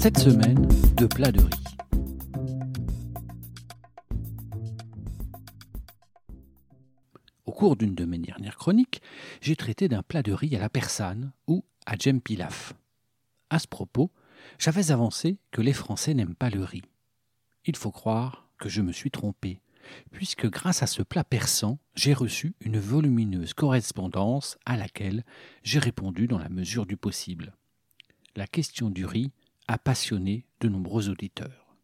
Cette semaine, deux plats de riz. Au cours d'une de mes dernières chroniques, j'ai traité d'un plat de riz à la persane ou à djem pilaf. À ce propos, j'avais avancé que les Français n'aiment pas le riz. Il faut croire que je me suis trompé, puisque grâce à ce plat persan, j'ai reçu une volumineuse correspondance à laquelle j'ai répondu dans la mesure du possible. La question du riz a passionné de nombreux auditeurs.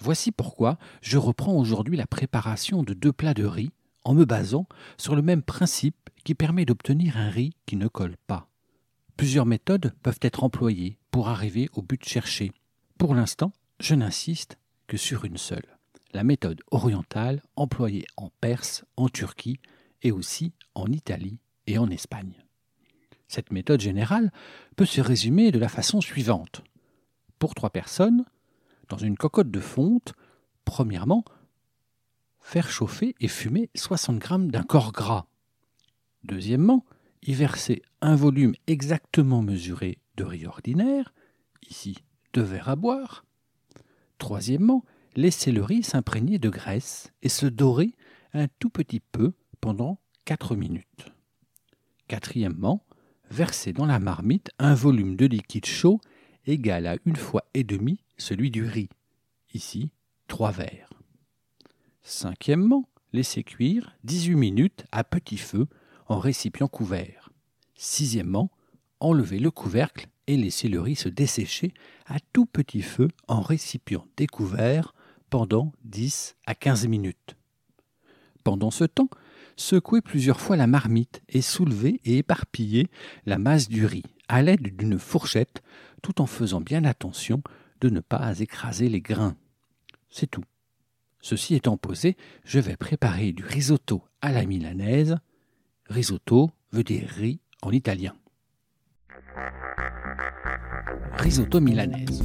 Voici pourquoi je reprends aujourd'hui la préparation de deux plats de riz en me basant sur le même principe qui permet d'obtenir un riz qui ne colle pas. Plusieurs méthodes peuvent être employées pour arriver au but cherché. Pour l'instant, je n'insiste que sur une seule, la méthode orientale employée en Perse, en Turquie et aussi en Italie et en Espagne. Cette méthode générale peut se résumer de la façon suivante. Pour trois personnes, dans une cocotte de fonte, premièrement, faire chauffer et fumer 60 g d'un corps gras. Deuxièmement, y verser un volume exactement mesuré de riz ordinaire, ici deux verres à boire. Troisièmement, laisser le riz s'imprégner de graisse et se dorer un tout petit peu pendant 4 minutes. Quatrièmement, verser dans la marmite un volume de liquide chaud égal à une fois et demie celui du riz, ici trois verres. Cinquièmement, laisser cuire 18 minutes à petit feu en récipient couvert. Sixièmement, enlever le couvercle et laisser le riz se dessécher à tout petit feu en récipient découvert pendant 10 à 15 minutes. Pendant ce temps, secouez plusieurs fois la marmite et soulevez et éparpillez la masse du riz à l'aide d'une fourchette tout en faisant bien attention de ne pas écraser les grains. C'est tout. Ceci étant posé, je vais préparer du risotto à la milanaise. Risotto veut dire riz en italien. Risotto milanaise.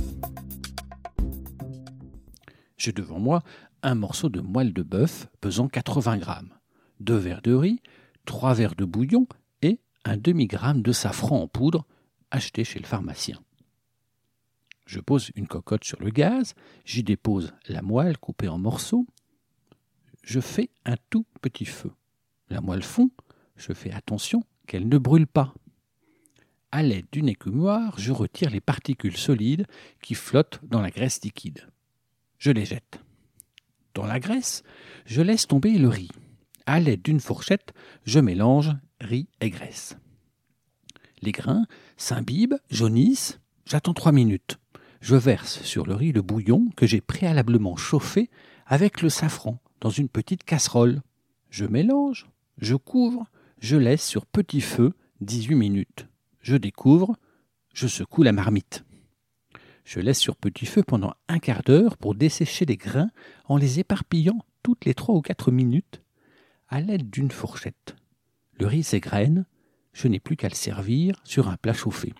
J'ai devant moi un morceau de moelle de bœuf pesant 80 grammes, deux verres de riz, trois verres de bouillon et un demi-gramme de safran en poudre acheté chez le pharmacien. Je pose une cocotte sur le gaz, j'y dépose la moelle coupée en morceaux. Je fais un tout petit feu. La moelle fond, je fais attention qu'elle ne brûle pas. À l'aide d'une écumoire, je retire les particules solides qui flottent dans la graisse liquide. Je les jette. Dans la graisse, je laisse tomber le riz. À l'aide d'une fourchette, je mélange riz et graisse. Les grains s'imbibent, jaunissent. J'attends trois minutes je verse sur le riz le bouillon que j'ai préalablement chauffé avec le safran dans une petite casserole. Je mélange, je couvre, je laisse sur petit feu 18 minutes. Je découvre, je secoue la marmite. Je laisse sur petit feu pendant un quart d'heure pour dessécher les grains en les éparpillant toutes les trois ou quatre minutes à l'aide d'une fourchette. Le riz s'égrène, je n'ai plus qu'à le servir sur un plat chauffé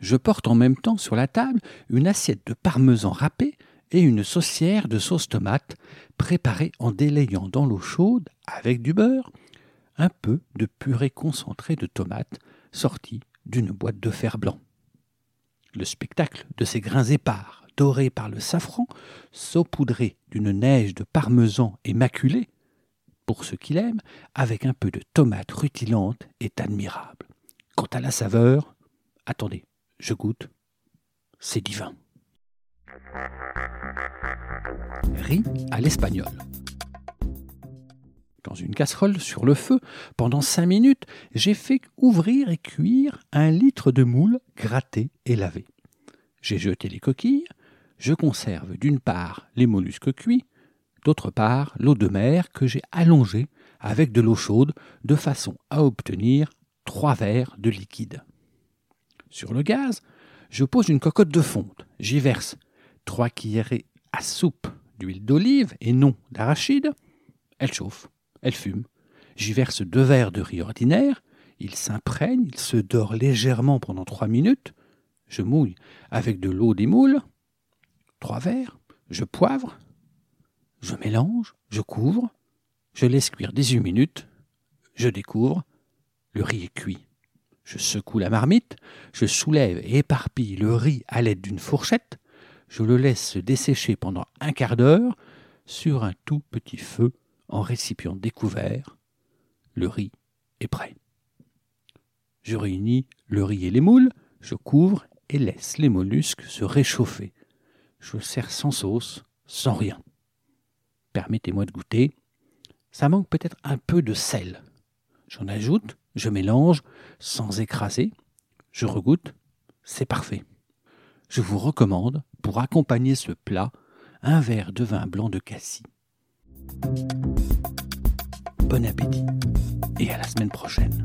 je porte en même temps sur la table une assiette de parmesan râpé et une saucière de sauce tomate préparée en délayant dans l'eau chaude avec du beurre un peu de purée concentrée de tomates sortie d'une boîte de fer blanc. Le spectacle de ces grains épars dorés par le safran, saupoudrés d'une neige de parmesan émaculé, pour ceux qui l'aiment, avec un peu de tomate rutilante, est admirable. Quant à la saveur, attendez, je goûte, c'est divin. Riz à l'espagnol. Dans une casserole sur le feu, pendant cinq minutes, j'ai fait ouvrir et cuire un litre de moule gratté et lavé. J'ai jeté les coquilles, je conserve d'une part les mollusques cuits, d'autre part l'eau de mer que j'ai allongée avec de l'eau chaude de façon à obtenir trois verres de liquide. Sur le gaz, je pose une cocotte de fonte. J'y verse 3 cuillerées à soupe d'huile d'olive et non d'arachide. Elle chauffe, elle fume. J'y verse deux verres de riz ordinaire. Il s'imprègne, il se dort légèrement pendant trois minutes. Je mouille avec de l'eau des moules. Trois verres. Je poivre. Je mélange. Je couvre. Je laisse cuire 18 minutes. Je découvre. Le riz est cuit. Je secoue la marmite. Je soulève et éparpille le riz à l'aide d'une fourchette. Je le laisse se dessécher pendant un quart d'heure sur un tout petit feu en récipient découvert. Le riz est prêt. Je réunis le riz et les moules, je couvre et laisse les mollusques se réchauffer. Je sers sans sauce, sans rien. Permettez-moi de goûter. Ça manque peut-être un peu de sel. J'en ajoute, je mélange sans écraser. Je regoute. C'est parfait. Je vous recommande, pour accompagner ce plat, un verre de vin blanc de cassis. Bon appétit et à la semaine prochaine.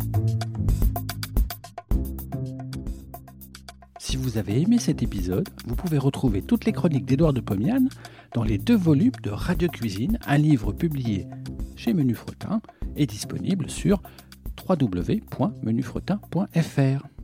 Si vous avez aimé cet épisode, vous pouvez retrouver toutes les chroniques d'Édouard de Pomian dans les deux volumes de Radio Cuisine, un livre publié chez Menu Fretin et disponible sur www.menufretin.fr.